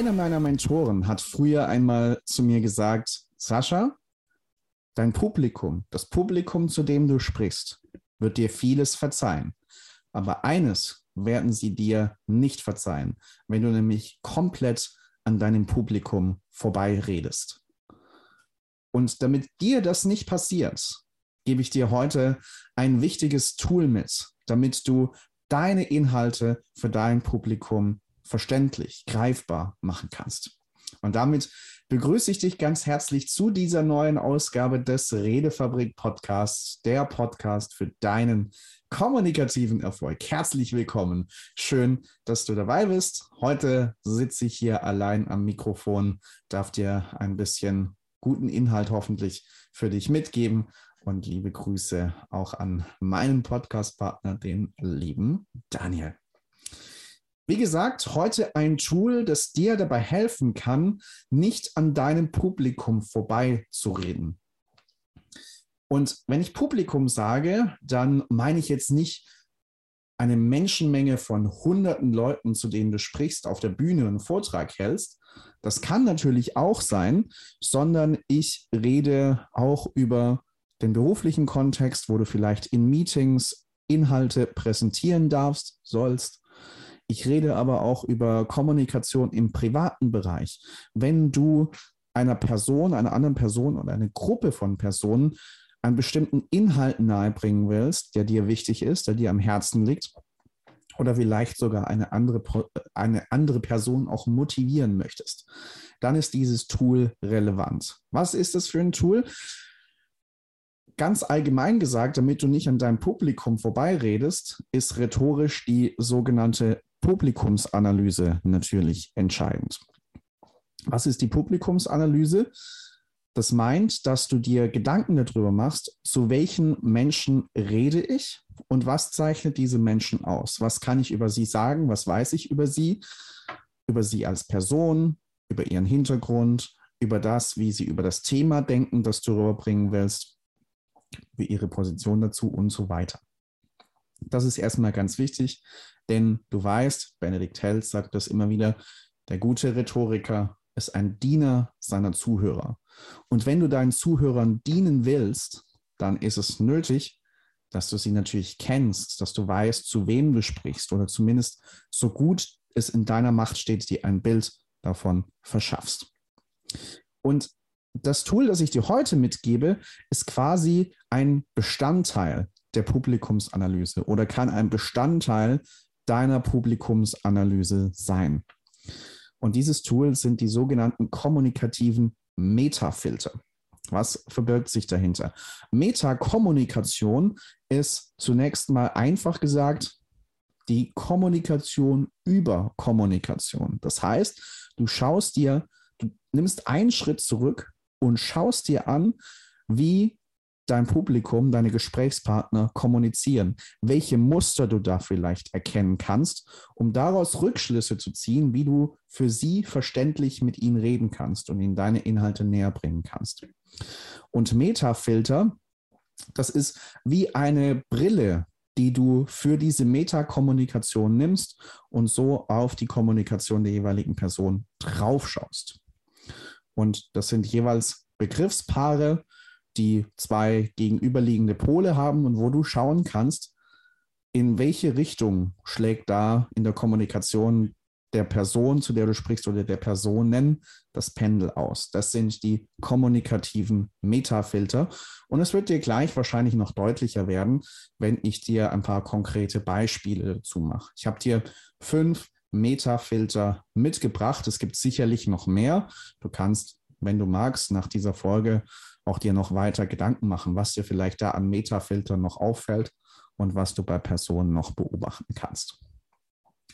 Einer meiner Mentoren hat früher einmal zu mir gesagt, Sascha, dein Publikum, das Publikum, zu dem du sprichst, wird dir vieles verzeihen. Aber eines werden sie dir nicht verzeihen, wenn du nämlich komplett an deinem Publikum vorbeiredest. Und damit dir das nicht passiert, gebe ich dir heute ein wichtiges Tool mit, damit du deine Inhalte für dein Publikum verständlich, greifbar machen kannst. Und damit begrüße ich dich ganz herzlich zu dieser neuen Ausgabe des Redefabrik Podcasts, der Podcast für deinen kommunikativen Erfolg. Herzlich willkommen. Schön, dass du dabei bist. Heute sitze ich hier allein am Mikrofon, darf dir ein bisschen guten Inhalt hoffentlich für dich mitgeben. Und liebe Grüße auch an meinen Podcast-Partner, den lieben Daniel. Wie gesagt, heute ein Tool, das dir dabei helfen kann, nicht an deinem Publikum vorbeizureden. Und wenn ich Publikum sage, dann meine ich jetzt nicht eine Menschenmenge von hunderten Leuten, zu denen du sprichst, auf der Bühne einen Vortrag hältst. Das kann natürlich auch sein, sondern ich rede auch über den beruflichen Kontext, wo du vielleicht in Meetings Inhalte präsentieren darfst, sollst ich rede aber auch über Kommunikation im privaten Bereich. Wenn du einer Person, einer anderen Person oder eine Gruppe von Personen einen bestimmten Inhalt nahebringen willst, der dir wichtig ist, der dir am Herzen liegt, oder vielleicht sogar eine andere, eine andere Person auch motivieren möchtest, dann ist dieses Tool relevant. Was ist das für ein Tool? Ganz allgemein gesagt, damit du nicht an deinem Publikum vorbeiredest, ist rhetorisch die sogenannte Publikumsanalyse natürlich entscheidend. Was ist die Publikumsanalyse? Das meint, dass du dir Gedanken darüber machst, zu welchen Menschen rede ich und was zeichnet diese Menschen aus? Was kann ich über sie sagen? Was weiß ich über sie? Über sie als Person, über ihren Hintergrund, über das, wie sie über das Thema denken, das du rüberbringen willst, über ihre Position dazu und so weiter. Das ist erstmal ganz wichtig, denn du weißt, Benedikt Held sagt das immer wieder, der gute Rhetoriker ist ein Diener seiner Zuhörer. Und wenn du deinen Zuhörern dienen willst, dann ist es nötig, dass du sie natürlich kennst, dass du weißt, zu wem du sprichst oder zumindest so gut es in deiner Macht steht, dir ein Bild davon verschaffst. Und das Tool, das ich dir heute mitgebe, ist quasi ein Bestandteil der Publikumsanalyse oder kann ein Bestandteil deiner Publikumsanalyse sein. Und dieses Tool sind die sogenannten kommunikativen Metafilter. Was verbirgt sich dahinter? Metakommunikation ist zunächst mal einfach gesagt die Kommunikation über Kommunikation. Das heißt, du schaust dir, du nimmst einen Schritt zurück und schaust dir an, wie dein Publikum, deine Gesprächspartner kommunizieren, welche Muster du da vielleicht erkennen kannst, um daraus Rückschlüsse zu ziehen, wie du für sie verständlich mit ihnen reden kannst und ihnen deine Inhalte näher bringen kannst. Und Metafilter, das ist wie eine Brille, die du für diese Metakommunikation nimmst und so auf die Kommunikation der jeweiligen Person draufschaust. Und das sind jeweils Begriffspaare, die zwei gegenüberliegende Pole haben und wo du schauen kannst, in welche Richtung schlägt da in der Kommunikation der Person, zu der du sprichst, oder der Personen das Pendel aus. Das sind die kommunikativen Metafilter. Und es wird dir gleich wahrscheinlich noch deutlicher werden, wenn ich dir ein paar konkrete Beispiele dazu mache. Ich habe dir fünf Metafilter mitgebracht. Es gibt sicherlich noch mehr. Du kannst, wenn du magst, nach dieser Folge auch dir noch weiter Gedanken machen, was dir vielleicht da an Metafiltern noch auffällt und was du bei Personen noch beobachten kannst.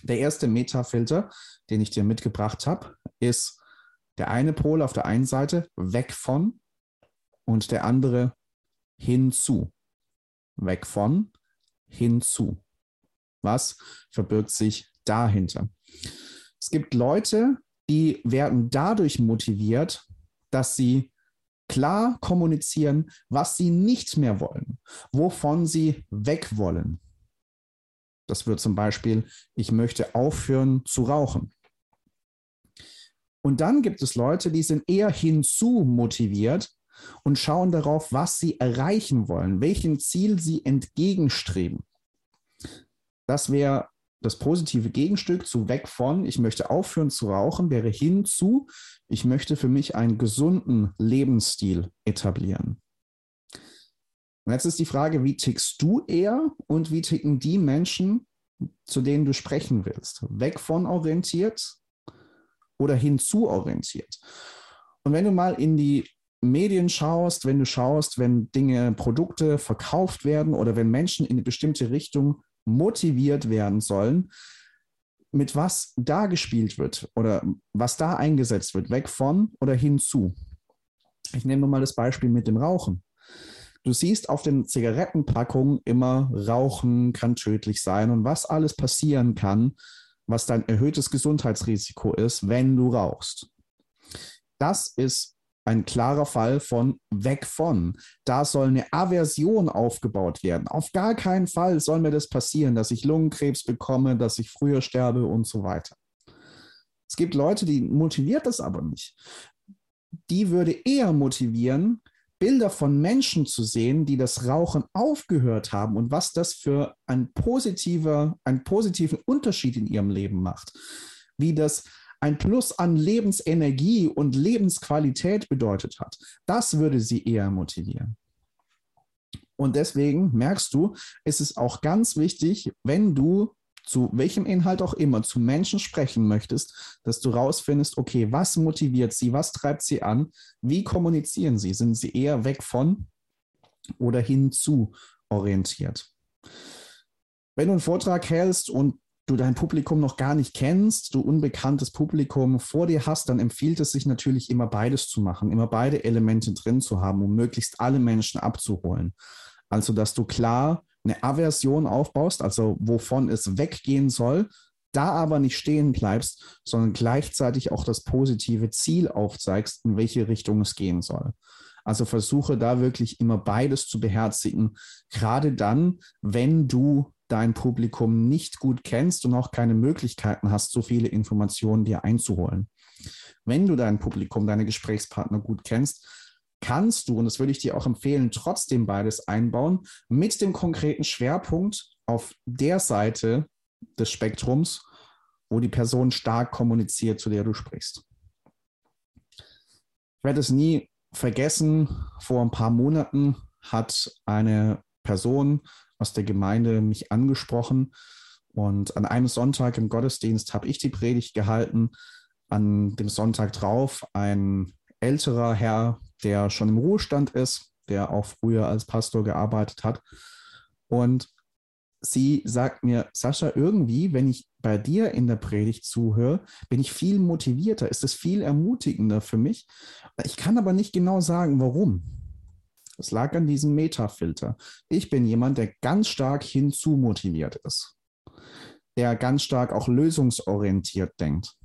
Der erste Metafilter, den ich dir mitgebracht habe, ist der eine Pol auf der einen Seite weg von und der andere hinzu. Weg von, hinzu. Was verbirgt sich dahinter? Es gibt Leute, die werden dadurch motiviert, dass sie klar kommunizieren, was sie nicht mehr wollen, wovon sie weg wollen. Das wird zum Beispiel, ich möchte aufhören zu rauchen. Und dann gibt es Leute, die sind eher hinzu motiviert und schauen darauf, was sie erreichen wollen, welchem Ziel sie entgegenstreben. Das wäre das positive Gegenstück zu weg von, ich möchte aufhören zu rauchen, wäre hinzu, ich möchte für mich einen gesunden Lebensstil etablieren. Und jetzt ist die Frage, wie tickst du eher und wie ticken die Menschen, zu denen du sprechen willst? Weg von orientiert oder hinzu orientiert? Und wenn du mal in die Medien schaust, wenn du schaust, wenn Dinge, Produkte verkauft werden oder wenn Menschen in eine bestimmte Richtung motiviert werden sollen, mit was da gespielt wird oder was da eingesetzt wird, weg von oder hinzu. Ich nehme mal das Beispiel mit dem Rauchen. Du siehst auf den Zigarettenpackungen immer, Rauchen kann tödlich sein und was alles passieren kann, was dein erhöhtes Gesundheitsrisiko ist, wenn du rauchst. Das ist ein klarer Fall von weg von. Da soll eine Aversion aufgebaut werden. Auf gar keinen Fall soll mir das passieren, dass ich Lungenkrebs bekomme, dass ich früher sterbe und so weiter. Es gibt Leute, die motiviert das aber nicht. Die würde eher motivieren, Bilder von Menschen zu sehen, die das Rauchen aufgehört haben und was das für ein positiver, einen positiven Unterschied in ihrem Leben macht. Wie das ein Plus an Lebensenergie und Lebensqualität bedeutet hat. Das würde sie eher motivieren. Und deswegen merkst du, ist es auch ganz wichtig, wenn du zu welchem Inhalt auch immer zu Menschen sprechen möchtest, dass du rausfindest, okay, was motiviert sie, was treibt sie an, wie kommunizieren sie, sind sie eher weg von oder hinzu orientiert. Wenn du einen Vortrag hältst und du dein Publikum noch gar nicht kennst, du unbekanntes Publikum vor dir hast, dann empfiehlt es sich natürlich immer beides zu machen, immer beide Elemente drin zu haben, um möglichst alle Menschen abzuholen. Also, dass du klar eine Aversion aufbaust, also wovon es weggehen soll, da aber nicht stehen bleibst, sondern gleichzeitig auch das positive Ziel aufzeigst, in welche Richtung es gehen soll. Also versuche da wirklich immer beides zu beherzigen, gerade dann, wenn du dein Publikum nicht gut kennst und auch keine Möglichkeiten hast, so viele Informationen dir einzuholen. Wenn du dein Publikum, deine Gesprächspartner gut kennst, kannst du, und das würde ich dir auch empfehlen, trotzdem beides einbauen, mit dem konkreten Schwerpunkt auf der Seite des Spektrums, wo die Person stark kommuniziert, zu der du sprichst. Ich werde es nie vergessen, vor ein paar Monaten hat eine Person aus der Gemeinde mich angesprochen. Und an einem Sonntag im Gottesdienst habe ich die Predigt gehalten. An dem Sonntag drauf ein älterer Herr, der schon im Ruhestand ist, der auch früher als Pastor gearbeitet hat. Und sie sagt mir, Sascha, irgendwie, wenn ich bei dir in der Predigt zuhöre, bin ich viel motivierter, ist es viel ermutigender für mich. Ich kann aber nicht genau sagen, warum. Es lag an diesem Metafilter. Ich bin jemand, der ganz stark hinzu motiviert ist, der ganz stark auch lösungsorientiert denkt.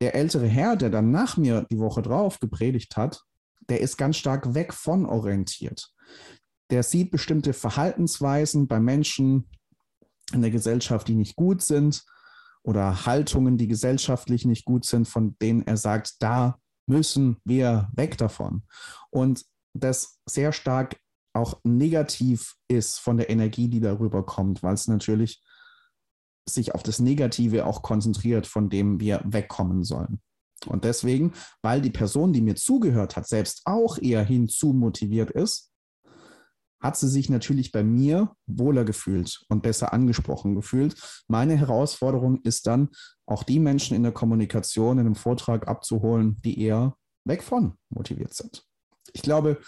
Der ältere Herr, der dann nach mir die Woche drauf gepredigt hat, der ist ganz stark weg von orientiert. Der sieht bestimmte Verhaltensweisen bei Menschen in der Gesellschaft, die nicht gut sind oder Haltungen, die gesellschaftlich nicht gut sind, von denen er sagt, da müssen wir weg davon. Und das sehr stark auch negativ ist von der Energie, die darüber kommt, weil es natürlich sich auf das Negative auch konzentriert, von dem wir wegkommen sollen. Und deswegen, weil die Person, die mir zugehört hat, selbst auch eher hinzu motiviert ist, hat sie sich natürlich bei mir wohler gefühlt und besser angesprochen gefühlt. Meine Herausforderung ist dann, auch die Menschen in der Kommunikation, in einem Vortrag abzuholen, die eher weg von motiviert sind ich glaube,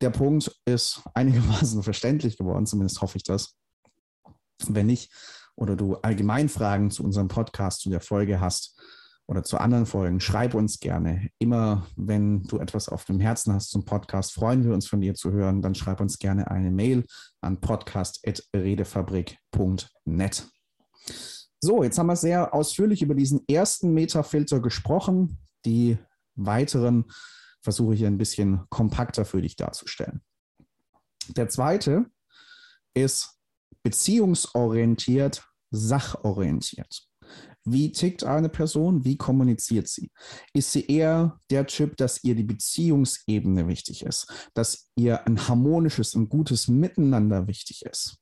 der Punkt ist einigermaßen verständlich geworden, zumindest hoffe ich das. Wenn nicht, oder du allgemein Fragen zu unserem Podcast, zu der Folge hast oder zu anderen Folgen, schreib uns gerne. Immer wenn du etwas auf dem Herzen hast zum Podcast, freuen wir uns von dir zu hören. Dann schreib uns gerne eine Mail an podcast.redefabrik.net. So, jetzt haben wir sehr ausführlich über diesen ersten Metafilter gesprochen. Die weiteren versuche hier ein bisschen kompakter für dich darzustellen. Der zweite ist beziehungsorientiert, sachorientiert. Wie tickt eine Person? Wie kommuniziert sie? Ist sie eher der Typ, dass ihr die Beziehungsebene wichtig ist, dass ihr ein harmonisches und gutes Miteinander wichtig ist?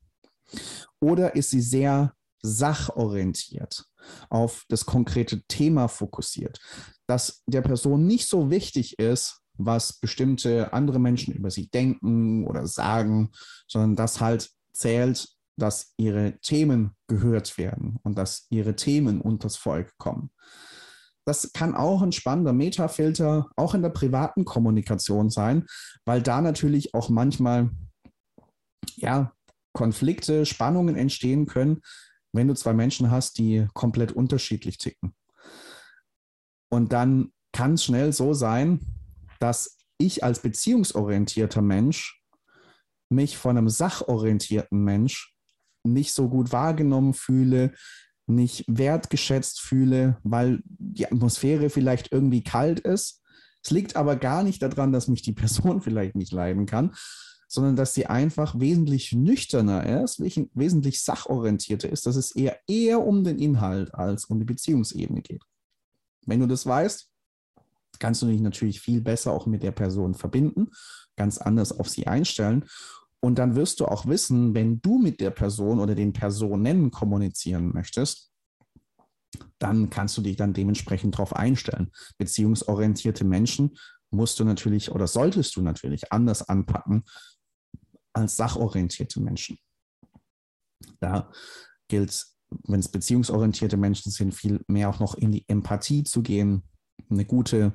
Oder ist sie sehr sachorientiert, auf das konkrete Thema fokussiert, dass der Person nicht so wichtig ist, was bestimmte andere Menschen über sie denken oder sagen, sondern dass halt zählt, dass ihre Themen gehört werden und dass ihre Themen unters Volk kommen. Das kann auch ein spannender Metafilter, auch in der privaten Kommunikation sein, weil da natürlich auch manchmal ja, Konflikte, Spannungen entstehen können, wenn du zwei Menschen hast, die komplett unterschiedlich ticken. Und dann kann es schnell so sein, dass ich als beziehungsorientierter Mensch mich von einem sachorientierten Mensch nicht so gut wahrgenommen fühle, nicht wertgeschätzt fühle, weil die Atmosphäre vielleicht irgendwie kalt ist. Es liegt aber gar nicht daran, dass mich die Person vielleicht nicht leiden kann, sondern dass sie einfach wesentlich nüchterner ist, wesentlich sachorientierter ist, dass es eher, eher um den Inhalt als um die Beziehungsebene geht. Wenn du das weißt, kannst du dich natürlich viel besser auch mit der Person verbinden, ganz anders auf sie einstellen. Und dann wirst du auch wissen, wenn du mit der Person oder den Personen kommunizieren möchtest, dann kannst du dich dann dementsprechend darauf einstellen. Beziehungsorientierte Menschen musst du natürlich oder solltest du natürlich anders anpacken als sachorientierte Menschen. Da gilt, wenn es beziehungsorientierte Menschen sind, viel mehr auch noch in die Empathie zu gehen, eine gute,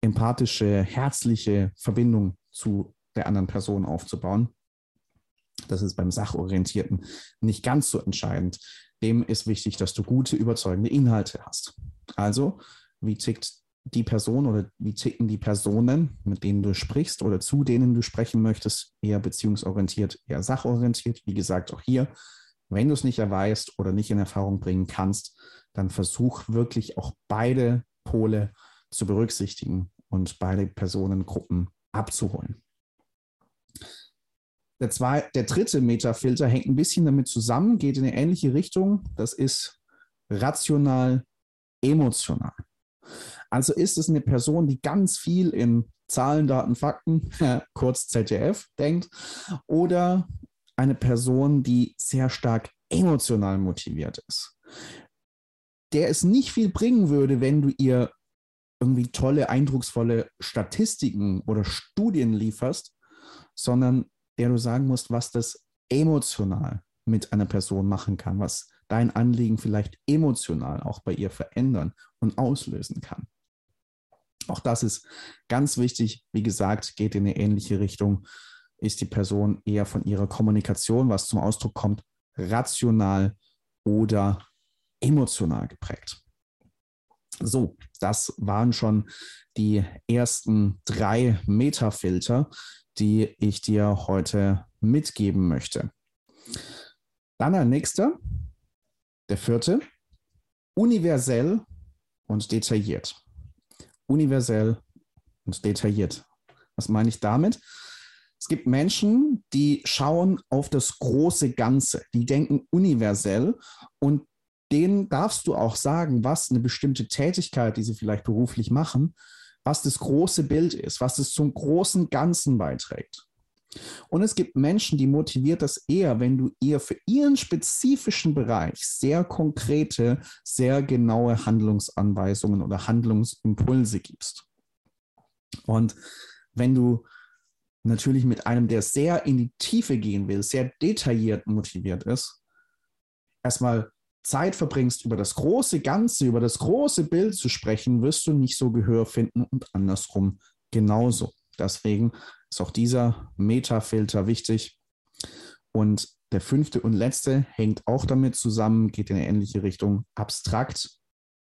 empathische, herzliche Verbindung zu der anderen Person aufzubauen. Das ist beim Sachorientierten nicht ganz so entscheidend. Dem ist wichtig, dass du gute, überzeugende Inhalte hast. Also, wie tickt die Person oder wie ticken die Personen, mit denen du sprichst oder zu denen du sprechen möchtest, eher beziehungsorientiert, eher sachorientiert. Wie gesagt, auch hier, wenn du es nicht erweist oder nicht in Erfahrung bringen kannst, dann versuch wirklich auch beide Pole zu berücksichtigen und beide Personengruppen abzuholen. Der, zwei, der dritte Metafilter hängt ein bisschen damit zusammen, geht in eine ähnliche Richtung. Das ist rational, emotional. Also ist es eine Person, die ganz viel in Zahlen, Daten, Fakten, kurz ZDF, denkt, oder eine Person, die sehr stark emotional motiviert ist. Der es nicht viel bringen würde, wenn du ihr irgendwie tolle, eindrucksvolle Statistiken oder Studien lieferst, sondern der du sagen musst, was das emotional mit einer Person machen kann, was dein Anliegen vielleicht emotional auch bei ihr verändern und auslösen kann. Auch das ist ganz wichtig. Wie gesagt, geht in eine ähnliche Richtung. Ist die Person eher von ihrer Kommunikation, was zum Ausdruck kommt, rational oder emotional geprägt. So, das waren schon die ersten drei Metafilter, die ich dir heute mitgeben möchte. Dann der nächste, der vierte, universell und detailliert. Universell und detailliert. Was meine ich damit? Es gibt Menschen, die schauen auf das große Ganze, die denken universell und denen darfst du auch sagen, was eine bestimmte Tätigkeit, die sie vielleicht beruflich machen, was das große Bild ist, was es zum großen Ganzen beiträgt. Und es gibt Menschen, die motiviert das eher, wenn du ihr für ihren spezifischen Bereich sehr konkrete, sehr genaue Handlungsanweisungen oder Handlungsimpulse gibst. Und wenn du natürlich mit einem, der sehr in die Tiefe gehen will, sehr detailliert motiviert ist, erstmal Zeit verbringst, über das große Ganze, über das große Bild zu sprechen, wirst du nicht so Gehör finden und andersrum genauso. Deswegen ist auch dieser Metafilter wichtig. Und der fünfte und letzte hängt auch damit zusammen, geht in eine ähnliche Richtung, abstrakt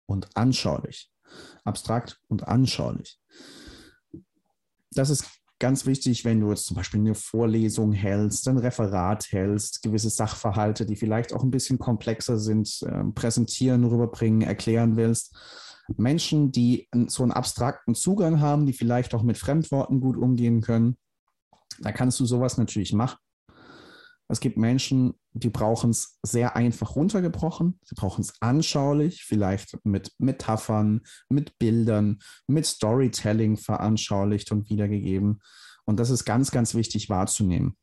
und anschaulich. Abstrakt und anschaulich. Das ist ganz wichtig, wenn du jetzt zum Beispiel eine Vorlesung hältst, ein Referat hältst, gewisse Sachverhalte, die vielleicht auch ein bisschen komplexer sind, äh, präsentieren, rüberbringen, erklären willst. Menschen, die so einen abstrakten Zugang haben, die vielleicht auch mit Fremdworten gut umgehen können, da kannst du sowas natürlich machen. Es gibt Menschen, die brauchen es sehr einfach runtergebrochen. Sie brauchen es anschaulich, vielleicht mit Metaphern, mit Bildern, mit Storytelling veranschaulicht und wiedergegeben. Und das ist ganz, ganz wichtig wahrzunehmen.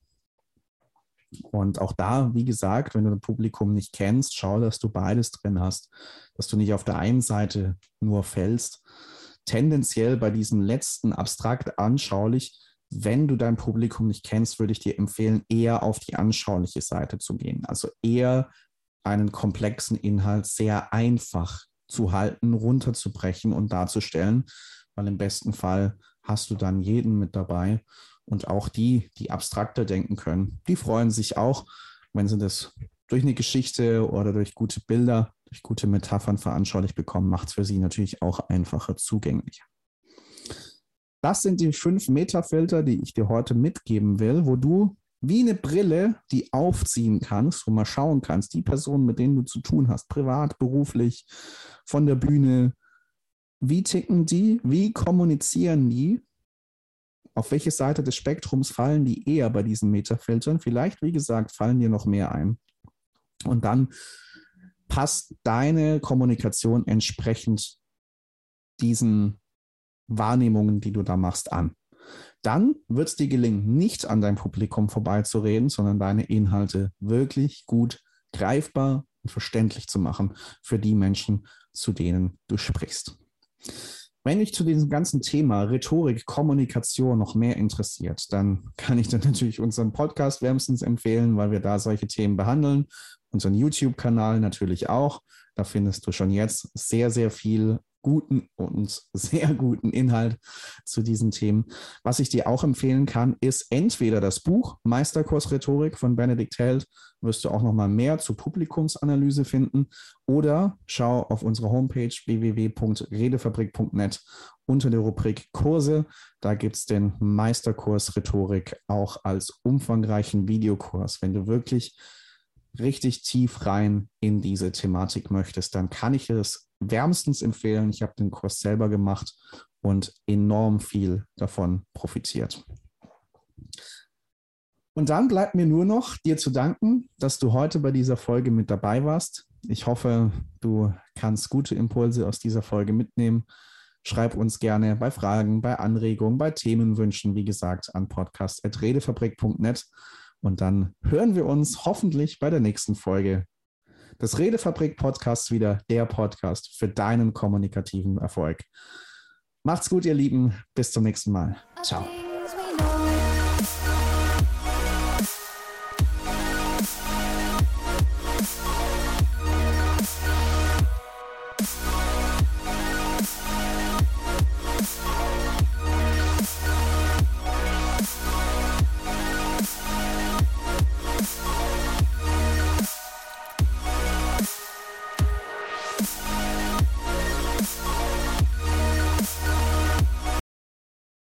Und auch da, wie gesagt, wenn du das Publikum nicht kennst, schau, dass du beides drin hast, dass du nicht auf der einen Seite nur fällst. Tendenziell bei diesem letzten abstrakt anschaulich wenn du dein Publikum nicht kennst, würde ich dir empfehlen, eher auf die anschauliche Seite zu gehen. Also eher einen komplexen Inhalt sehr einfach zu halten, runterzubrechen und darzustellen, weil im besten Fall hast du dann jeden mit dabei. Und auch die, die abstrakter denken können, die freuen sich auch, wenn sie das durch eine Geschichte oder durch gute Bilder, durch gute Metaphern veranschaulich bekommen, macht es für sie natürlich auch einfacher zugänglicher. Das sind die fünf Metafilter, die ich dir heute mitgeben will, wo du wie eine Brille die aufziehen kannst, wo mal schauen kannst, die Personen, mit denen du zu tun hast, privat, beruflich, von der Bühne, wie ticken die, wie kommunizieren die, auf welche Seite des Spektrums fallen die eher bei diesen Metafiltern? Vielleicht, wie gesagt, fallen dir noch mehr ein. Und dann passt deine Kommunikation entsprechend diesen Wahrnehmungen, die du da machst, an. Dann wird es dir gelingen, nicht an dein Publikum vorbeizureden, sondern deine Inhalte wirklich gut greifbar und verständlich zu machen für die Menschen, zu denen du sprichst. Wenn dich zu diesem ganzen Thema Rhetorik, Kommunikation noch mehr interessiert, dann kann ich dir natürlich unseren Podcast wärmstens empfehlen, weil wir da solche Themen behandeln. Unseren YouTube-Kanal natürlich auch. Da findest du schon jetzt sehr, sehr viel guten und sehr guten Inhalt zu diesen Themen. Was ich dir auch empfehlen kann, ist entweder das Buch Meisterkurs Rhetorik von Benedikt Held, wirst du auch noch mal mehr zur Publikumsanalyse finden, oder schau auf unserer Homepage www.redefabrik.net unter der Rubrik Kurse. Da gibt es den Meisterkurs Rhetorik auch als umfangreichen Videokurs. Wenn du wirklich richtig tief rein in diese Thematik möchtest, dann kann ich es wärmstens empfehlen. Ich habe den Kurs selber gemacht und enorm viel davon profitiert. Und dann bleibt mir nur noch dir zu danken, dass du heute bei dieser Folge mit dabei warst. Ich hoffe, du kannst gute Impulse aus dieser Folge mitnehmen. Schreib uns gerne bei Fragen, bei Anregungen, bei Themenwünschen, wie gesagt, an podcast.redefabrik.net. Und dann hören wir uns hoffentlich bei der nächsten Folge des Redefabrik Podcasts wieder, der Podcast für deinen kommunikativen Erfolg. Macht's gut, ihr Lieben. Bis zum nächsten Mal. Ciao.